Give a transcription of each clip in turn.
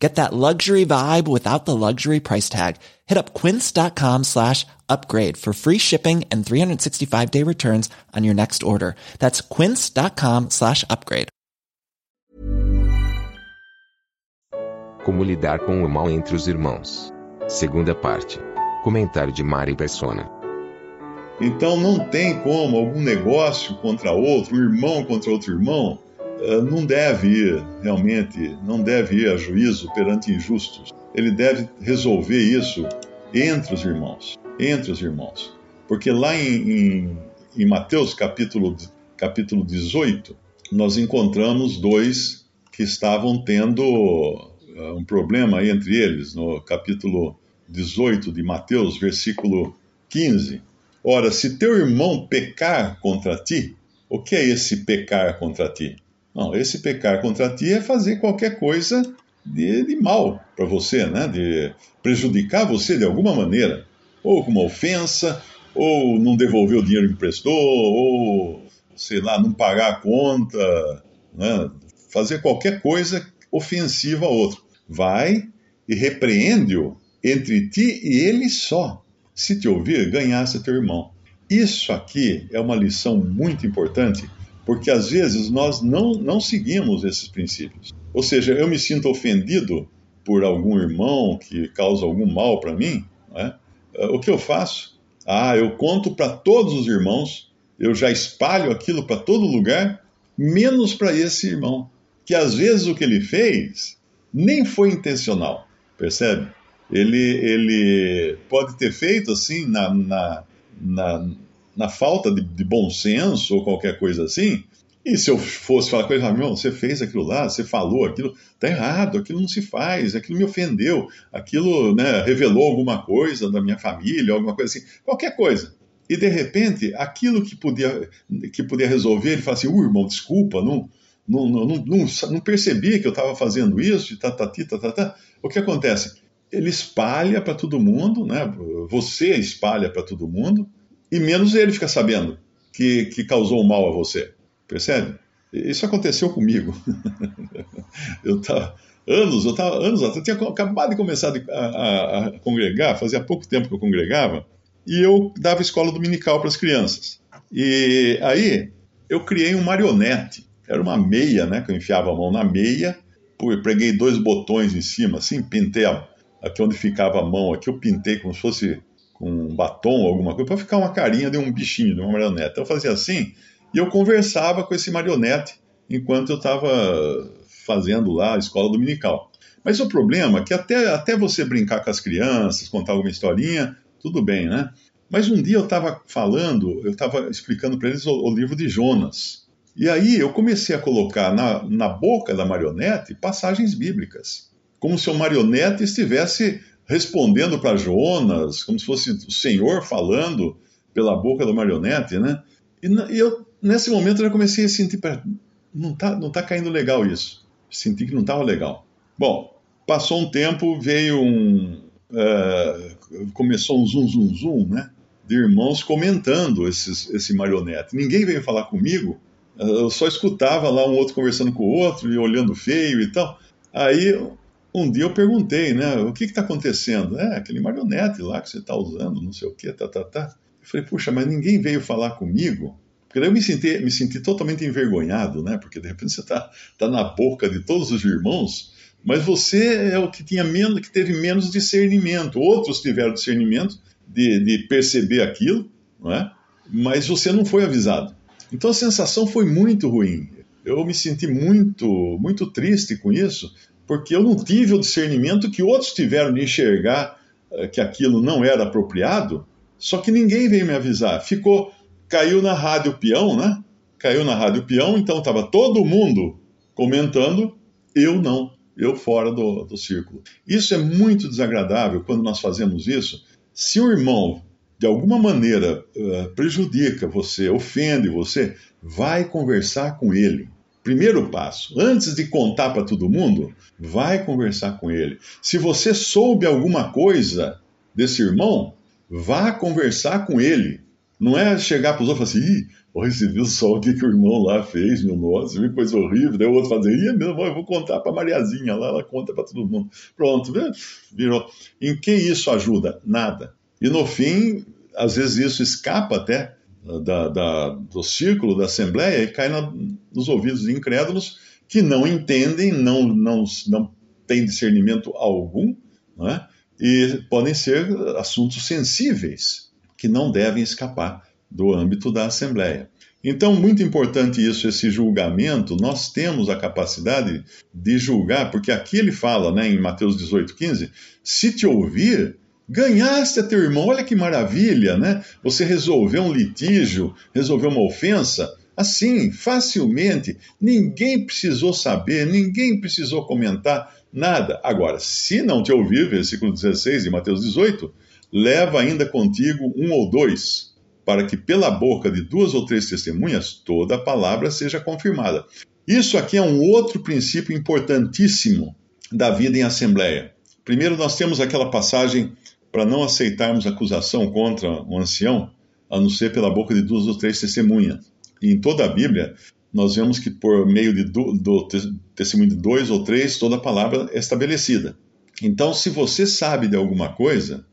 Get that luxury vibe without the luxury price tag. Hit up quince.com slash upgrade for free shipping and 365 day returns on your next order. That's quince.com slash upgrade. Como lidar com o mal entre os irmãos. Segunda parte. Comentário de Mari Persona. Então não tem como algum negócio contra outro, um irmão contra outro irmão, não deve ir, realmente, não deve ir a juízo perante injustos. Ele deve resolver isso entre os irmãos, entre os irmãos. Porque lá em, em, em Mateus capítulo, capítulo 18, nós encontramos dois que estavam tendo uh, um problema entre eles, no capítulo 18 de Mateus, versículo 15. Ora, se teu irmão pecar contra ti, o que é esse pecar contra ti? Não, esse pecar contra ti é fazer qualquer coisa de, de mal para você, né? de prejudicar você de alguma maneira, ou com uma ofensa, ou não devolver o dinheiro que emprestou, ou, sei lá, não pagar a conta, né? fazer qualquer coisa ofensiva a outro. Vai e repreende-o entre ti e ele só. Se te ouvir, ganhasse teu irmão. Isso aqui é uma lição muito importante porque às vezes nós não, não seguimos esses princípios. Ou seja, eu me sinto ofendido por algum irmão que causa algum mal para mim, né? o que eu faço? Ah, eu conto para todos os irmãos, eu já espalho aquilo para todo lugar, menos para esse irmão, que às vezes o que ele fez nem foi intencional, percebe? Ele, ele pode ter feito assim na, na, na na falta de, de, bom senso ou qualquer coisa assim. E se eu fosse falar com ele, meu, você fez aquilo lá, você falou aquilo, tá errado, aquilo não se faz, aquilo me ofendeu, aquilo né, revelou alguma coisa da minha família, alguma coisa assim, qualquer coisa. E de repente, aquilo que podia, que podia resolver, ele fala assim: uh, irmão, desculpa, não, não, não, não, não que eu estava fazendo isso, tá, tá, tá, tá, tá. O que acontece? Ele espalha para todo mundo, né? você espalha para todo mundo, e menos ele fica sabendo que, que causou mal a você. Percebe? Isso aconteceu comigo. eu estava anos, eu estava anos eu tinha acabado de começar a, a, a, congregar, fazia pouco tempo que eu congregava, e eu dava escola dominical para as crianças. E aí eu criei um marionete. Era uma meia, né? Que eu enfiava a mão na meia, preguei dois botões em cima, assim, pintei aqui onde ficava a mão, aqui eu pintei como se fosse com um batom ou alguma coisa, para ficar uma carinha de um bichinho, de uma marionete. Então eu fazia assim, e eu conversava com esse marionete enquanto eu estava fazendo lá a escola dominical. Mas o problema é que até, até você brincar com as crianças, contar alguma historinha, tudo bem, né? Mas um dia eu estava falando, eu estava explicando para eles o, o, livro de Jonas. E aí eu comecei a colocar na, na boca da marionete passagens bíblicas, como se o marionete estivesse respondendo para Jonas, como se fosse o Senhor falando pela boca da marionete, né? E, e eu, nesse momento, eu já comecei a sentir, não tá, não tá caindo legal isso. Senti que não estava legal. Bom, passou um tempo, veio um. Uh, começou um zum, zum, zum, né? De irmãos comentando esses, esse marionete. Ninguém veio falar comigo, eu só escutava lá um outro conversando com o outro e olhando feio e tal. Aí um dia eu perguntei, né, o que está acontecendo? É, aquele marionete lá que você está usando, não sei o que, tá, tá, tá. Eu falei, puxa, mas ninguém veio falar comigo? Porque daí eu me senti, me senti totalmente envergonhado, né? Porque de repente você está tá na boca de todos os irmãos, mas você é o que tinha menos, que teve menos discernimento. Outros tiveram discernimento de, de perceber aquilo, não é? Mas você não foi avisado. Então a sensação foi muito ruim. Eu me senti muito, muito triste com isso, porque eu não tive o discernimento que outros tiveram de enxergar uh, que aquilo não era apropriado, só que ninguém veio me avisar. Ficou, caiu na rádio peão, né? Caiu na rádio peão, então estava todo mundo comentando, eu não, eu fora do, do círculo. Isso é muito desagradável quando nós fazemos isso. Se o irmão de alguma maneira uh, prejudica você, ofende você, vai conversar com ele. Primeiro passo, antes de contar para todo mundo, vai conversar com ele. Se você soube alguma coisa desse irmão, vá conversar com ele. Não é chegar para os outros e falar assim, Ih, você viu só o que, que o irmão lá fez, meu nossa, viu coisa horrível. Daí o outro fazer, Ih, meu irmão, eu vou contar para Mariazinha lá, ela conta para todo mundo. Pronto, virou. Em que isso ajuda? Nada. E no fim, às vezes isso escapa até da, da, do círculo da Assembleia e cai na, nos ouvidos de incrédulos que não entendem, não, não, não têm discernimento algum, é? e podem ser assuntos sensíveis que não devem escapar do âmbito da Assembleia. Então, muito importante isso, esse julgamento, nós temos a capacidade de julgar, porque aqui ele fala, né, em Mateus 18, 15, se te ouvir, Ganhaste a teu irmão, olha que maravilha, né? Você resolveu um litígio, resolveu uma ofensa, assim, facilmente. Ninguém precisou saber, ninguém precisou comentar nada. Agora, se não te ouvir, versículo 16 de Mateus 18, leva ainda contigo um ou dois, para que pela boca de duas ou três testemunhas toda a palavra seja confirmada. Isso aqui é um outro princípio importantíssimo da vida em assembleia. Primeiro, nós temos aquela passagem para não aceitarmos acusação contra um ancião, a não ser pela boca de duas ou três testemunhas. E em toda a Bíblia, nós vemos que por meio de do, do testemunho de dois ou três, toda a palavra é estabelecida. Então, se você sabe de alguma coisa,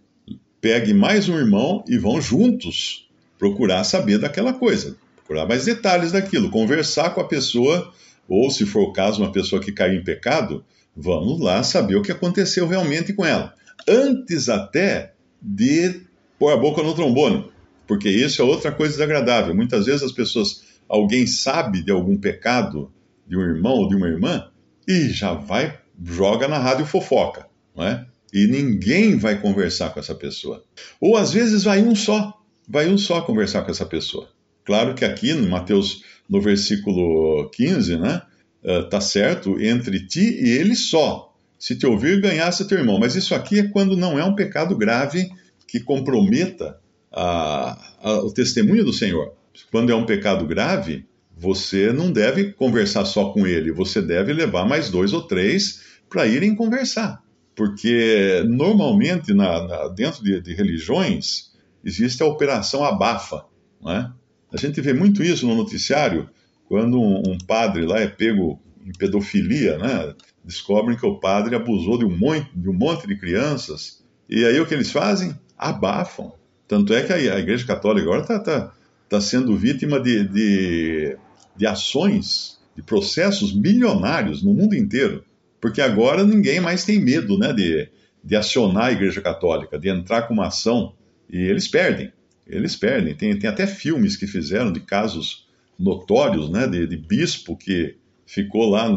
pegue mais um irmão e vão juntos procurar saber daquela coisa, procurar mais detalhes daquilo, conversar com a pessoa, ou se for o caso, uma pessoa que caiu em pecado, vamos lá saber o que aconteceu realmente com ela antes até de pôr a boca no trombone, porque isso é outra coisa desagradável. Muitas vezes as pessoas, alguém sabe de algum pecado de um irmão ou de uma irmã e já vai, joga na rádio fofoca, não é? E ninguém vai conversar com essa pessoa. Ou às vezes vai um só, vai um só conversar com essa pessoa. Claro que aqui, no Mateus, no versículo 15, né? Uh, certo, entre ti e ele só se te ouvir, ganhasse teu irmão. Mas isso aqui é quando não é um pecado grave que comprometa a, a, o testemunho do Senhor. Quando é um pecado grave, você não deve conversar só com ele, você deve levar mais dois ou três para irem conversar. Porque normalmente na, na, dentro de, de, religiões existe a operação abafa. É? A gente vê muito isso no noticiário, quando um, um padre lá é pego em pedofilia, né? Descobrem que o padre abusou de um monte de, um monte de crianças. E aí o que eles fazem? Abafam. Tanto é que a, Igreja Católica agora está tá, tá sendo vítima de, de, de ações, de processos milionários no mundo inteiro. Porque agora ninguém mais tem medo né, de, de acionar a Igreja Católica, de entrar com uma ação. E eles perdem. Eles perdem. Tem, tem até filmes que fizeram de casos notórios né, de, de bispo que ficou lá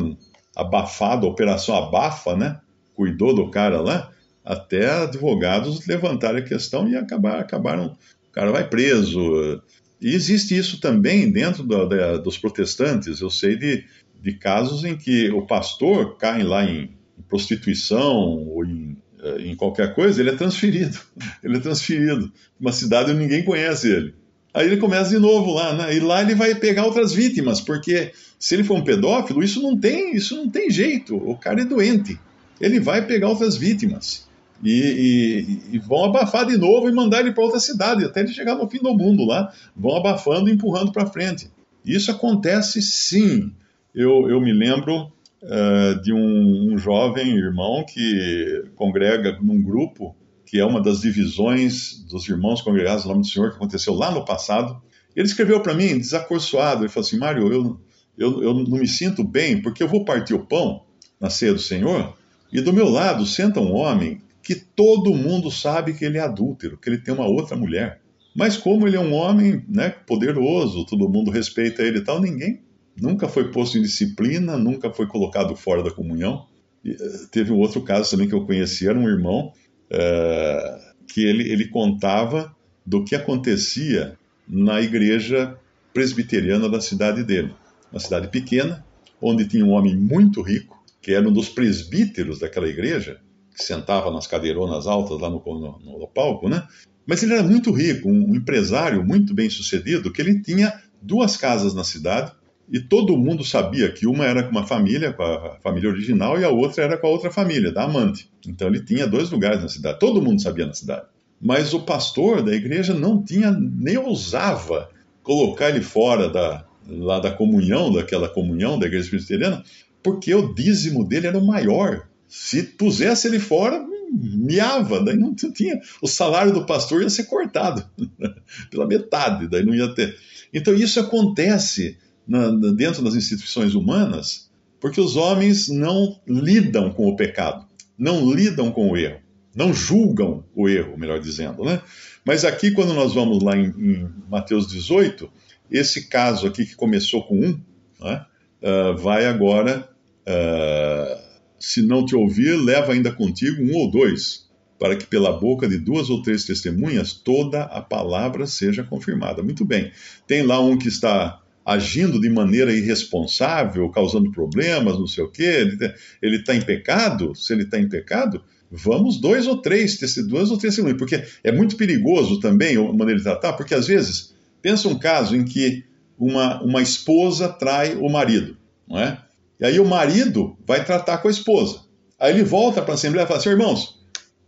abafado, a operação abafa, né? Cuidou do cara lá, até advogados levantarem a questão e acabar, acabaram. O cara vai preso. E existe isso também dentro da, dos protestantes. Eu sei de, de casos em que o pastor cai lá em, prostituição ou em, eh, em qualquer coisa, ele é transferido. Ele é transferido. Uma cidade onde ninguém conhece ele. Aí ele começa de novo lá, né? E lá ele vai pegar outras vítimas, porque se ele for um pedófilo, isso não tem, isso não tem jeito. O cara é doente. Ele vai pegar outras vítimas. E, e, e vão abafar de novo e mandar ele para outra cidade, até ele chegar no fim do mundo lá. Vão abafando e empurrando para frente. Isso acontece sim. Eu, eu me lembro uh, de um, um jovem irmão que congrega num grupo que é uma das divisões dos irmãos congregados no nome do Senhor, que aconteceu lá no passado. Ele escreveu para mim, desacorçoado, ele falou assim: Mário, eu, eu, eu não me sinto bem porque eu vou partir o pão na ceia do Senhor e do meu lado senta um homem que todo mundo sabe que ele é adúltero, que ele tem uma outra mulher. Mas como ele é um homem né, poderoso, todo mundo respeita ele e tal, ninguém nunca foi posto em disciplina, nunca foi colocado fora da comunhão. E, eh, teve um outro caso também que eu conheci, era um irmão uh, que ele, ele contava do que acontecia na igreja presbiteriana da cidade dele. Uma cidade pequena, onde tinha um homem muito rico, que era um dos presbíteros daquela igreja, que sentava nas cadeironas altas lá no, no, no palco, né? Mas ele era muito rico, um empresário muito bem sucedido, que ele tinha duas casas na cidade, e todo mundo sabia que uma era com uma família, com a família original, e a outra era com a outra família, da amante. Então ele tinha dois lugares na cidade, todo mundo sabia na cidade. Mas o pastor da igreja não tinha, nem ousava colocar ele fora da, lá da comunhão, daquela comunhão da igreja presbiteriana, porque o dízimo dele era o maior. Se pusesse ele fora, miava, daí não tinha. O salário do pastor ia ser cortado pela metade, daí não ia ter. Então isso acontece na, dentro das instituições humanas, porque os homens não lidam com o pecado, não lidam com o erro, não julgam o erro, melhor dizendo, né? Mas aqui, quando nós vamos lá em, em Mateus 18, esse caso aqui que começou com um, né, uh, vai agora, uh, se não te ouvir, leva ainda contigo um ou dois, para que pela boca de duas ou três testemunhas toda a palavra seja confirmada. Muito bem. Tem lá um que está agindo de maneira irresponsável, causando problemas, não sei o quê, ele está em pecado, se ele está em pecado, vamos dois ou três, duas ou três testemunhas, porque é muito perigoso também a maneira de tratar, porque às vezes, pensa um caso em que uma, uma esposa trai o marido, não é? E aí o marido vai tratar com a esposa. Aí ele volta para a Assembleia e fala assim, irmãos,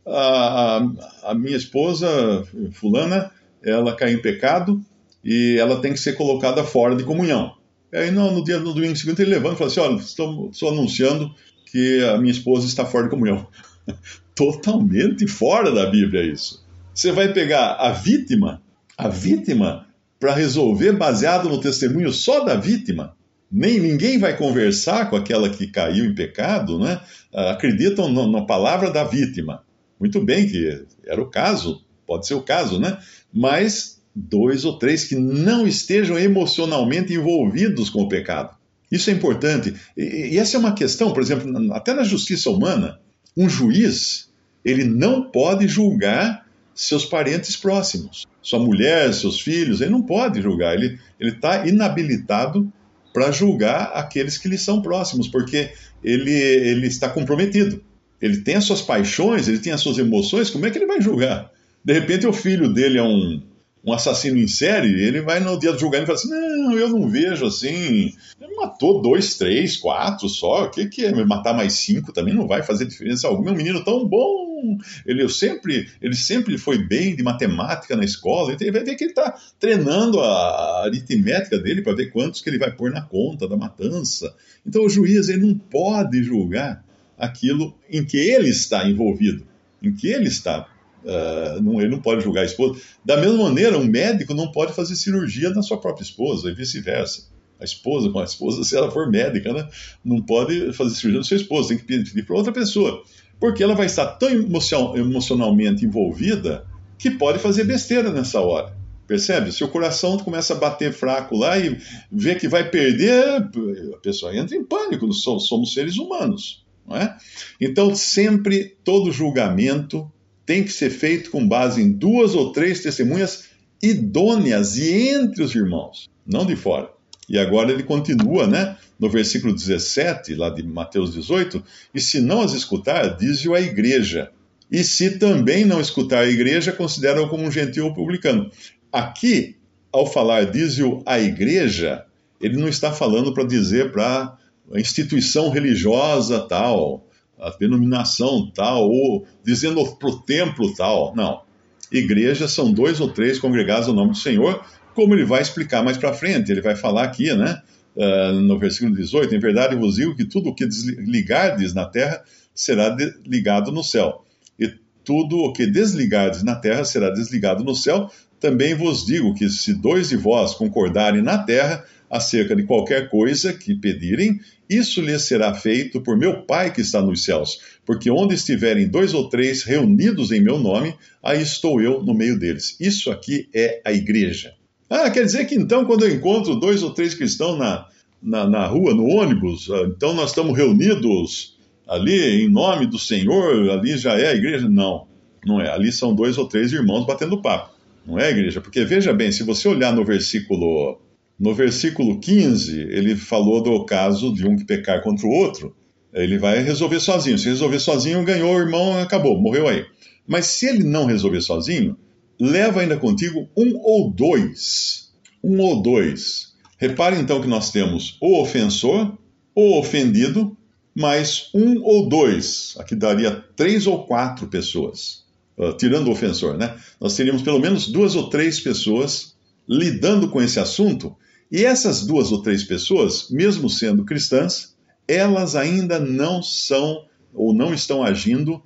a, a, a minha esposa, fulana, ela caiu em pecado, e ela tem que ser colocada fora de comunhão. E aí no, no dia no domingo seguinte ele levanta e fala assim: olha, estou, estou anunciando que a minha esposa está fora de comunhão. Totalmente fora da Bíblia isso. Você vai pegar a vítima, a vítima, para resolver baseado no testemunho só da vítima. Nem ninguém vai conversar com aquela que caiu em pecado, né? Acreditam no, na palavra da vítima. Muito bem que era o caso, pode ser o caso, né? Mas dois ou três que não estejam emocionalmente envolvidos com o pecado. Isso é importante. E, essa é uma questão, por exemplo, até na justiça humana, um juiz, ele não pode julgar seus parentes próximos, sua mulher, seus filhos, ele não pode julgar, ele está inabilitado para julgar aqueles que lhe são próximos, porque ele, ele está comprometido. Ele tem as suas paixões, ele tem as suas emoções, como é que ele vai julgar? De repente o filho dele é um, um assassino em série, ele vai no dia do julgamento e fala assim: não, eu não vejo assim. Ele matou dois, três, quatro só. O que, que é? Matar mais cinco também não vai fazer diferença alguma. É um menino tão bom. Ele sempre, ele sempre foi bem de matemática na escola. Então ele vai ver que ele está treinando a aritmética dele para ver quantos que ele vai pôr na conta da matança. Então o juiz ele não pode julgar aquilo em que ele está envolvido, em que ele está Uh, não, ele não pode julgar a esposa. Da mesma maneira, um médico não pode fazer cirurgia na sua própria esposa e vice-versa. A esposa com a esposa, se ela for médica, né, não pode fazer cirurgia na sua esposa, tem que pedir para outra pessoa. Porque ela vai estar tão emocionalmente envolvida que pode fazer besteira nessa hora. Percebe? Se o coração começa a bater fraco lá e vê que vai perder, a pessoa entra em pânico. Somos seres humanos. Não é? Então, sempre, todo julgamento tem que ser feito com base em duas ou três testemunhas idôneas e entre os irmãos, não de fora. E agora ele continua, né? No versículo 17, lá de Mateus 18, e se não as escutar, diz-o a igreja. E se também não escutar a igreja, considera-o como um gentil ou publicano. Aqui, ao falar diz-o a igreja, ele não está falando para dizer para a instituição religiosa tal, a denominação tal, ou dizendo para o templo tal. Não. Igrejas são dois ou três congregados no nome do Senhor, como ele vai explicar mais para frente. Ele vai falar aqui, né? Uh, no versículo 18: Em verdade vos digo que tudo o que desligardes na terra será ligado no céu, e tudo o que desligardes na terra será desligado no céu. Também vos digo que se dois de vós concordarem na terra acerca de qualquer coisa que pedirem, isso lhes será feito por meu Pai que está nos céus. Porque onde estiverem dois ou três reunidos em meu nome, aí estou eu no meio deles. Isso aqui é a igreja. Ah, quer dizer que então, quando eu encontro dois ou três cristãos na, na, na rua, no ônibus, ah, então nós estamos reunidos ali em nome do Senhor, ali já é a igreja? Não, não é. Ali são dois ou três irmãos batendo papo. Não é igreja? Porque veja bem, se você olhar no versículo no versículo 15, ele falou do caso de um que pecar contra o outro, ele vai resolver sozinho. Se resolver sozinho, ganhou o irmão, acabou, morreu aí. Mas se ele não resolver sozinho, leva ainda contigo um ou dois. um ou dois. Repare então que nós temos o ofensor, o ofendido, mais um ou dois. Aqui daria três ou quatro pessoas, uh, tirando o ofensor, né? Nós teríamos pelo menos duas ou três pessoas lidando com esse assunto, e essas duas ou três pessoas, mesmo sendo cristãs, elas ainda não são ou não estão agindo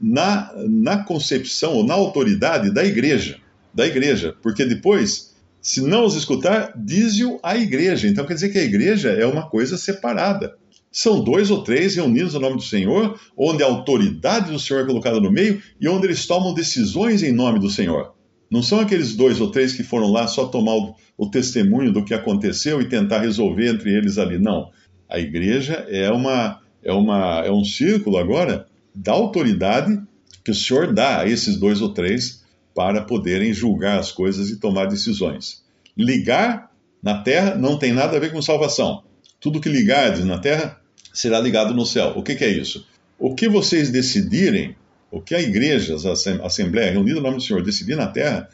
na, na concepção ou na autoridade da igreja, da igreja, porque depois, se não os escutar, diz-o a igreja. Então quer dizer que a igreja é uma coisa separada. São dois ou três reunidos no nome do Senhor, onde a autoridade do Senhor é colocada no meio e onde eles tomam decisões em nome do Senhor. Não são aqueles dois ou três que foram lá só tomar o, o testemunho do que aconteceu e tentar resolver entre eles ali. Não. A igreja é uma é, uma, é um círculo agora da autoridade que o Senhor dá a esses dois ou três para poderem julgar as coisas e tomar decisões. Ligar na terra não tem nada a ver com salvação. Tudo que ligardes na terra será ligado no céu. O que, que é isso? O que vocês decidirem, o que a igreja, a Assembleia reunida no nome do Senhor decidir na terra,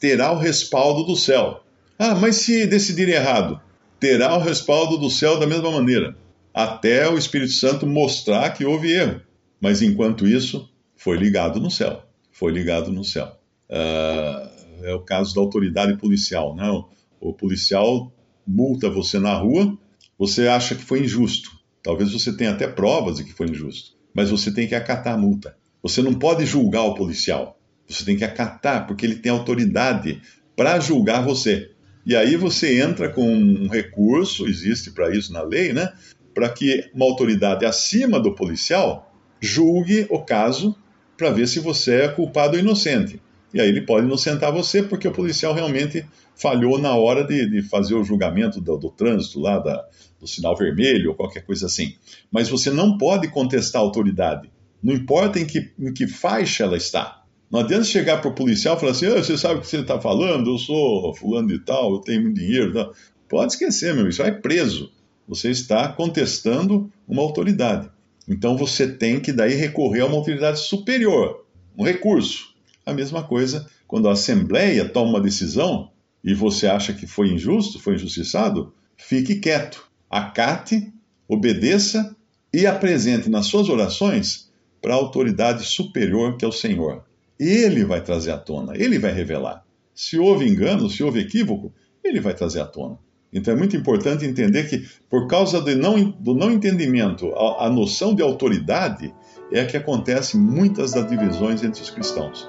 terá o respaldo do céu. Ah, mas se decidir errado, terá o respaldo do céu da mesma maneira até o Espírito Santo mostrar que houve erro. Mas enquanto isso, foi ligado no céu. Foi ligado no céu. Uh, é o caso da autoridade policial. Né? O, o policial multa você na rua, você acha que foi injusto. Talvez você tenha até provas de que foi injusto. Mas você tem que acatar a multa. Você não pode julgar o policial. Você tem que acatar, porque ele tem autoridade para julgar você. E aí você entra com um recurso, existe para isso na lei, né? para que uma autoridade acima do policial julgue o caso para ver se você é culpado ou inocente. E aí ele pode inocentar você porque o policial realmente falhou na hora de, de fazer o julgamento do, do trânsito lá, da, do sinal vermelho ou qualquer coisa assim. Mas você não pode contestar a autoridade. Não importa em que, em que faixa ela está. Não adianta chegar para o policial e falar assim: oh, você sabe o que você está falando? Eu sou fulano de tal, eu tenho muito dinheiro. Pode esquecer, meu, isso vai preso você está contestando uma autoridade. Então você tem que daí recorrer a uma autoridade superior, um recurso. A mesma coisa quando a Assembleia toma uma decisão e você acha que foi injusto, foi injustiçado, fique quieto, acate, obedeça e apresente nas suas orações para a autoridade superior que é o Senhor. Ele vai trazer à tona, ele vai revelar. Se houve engano, se houve equívoco, ele vai trazer à tona. Então é muito importante entender que, por causa do não, do não entendimento, a, a noção de autoridade é que acontece muitas das divisões entre os cristãos.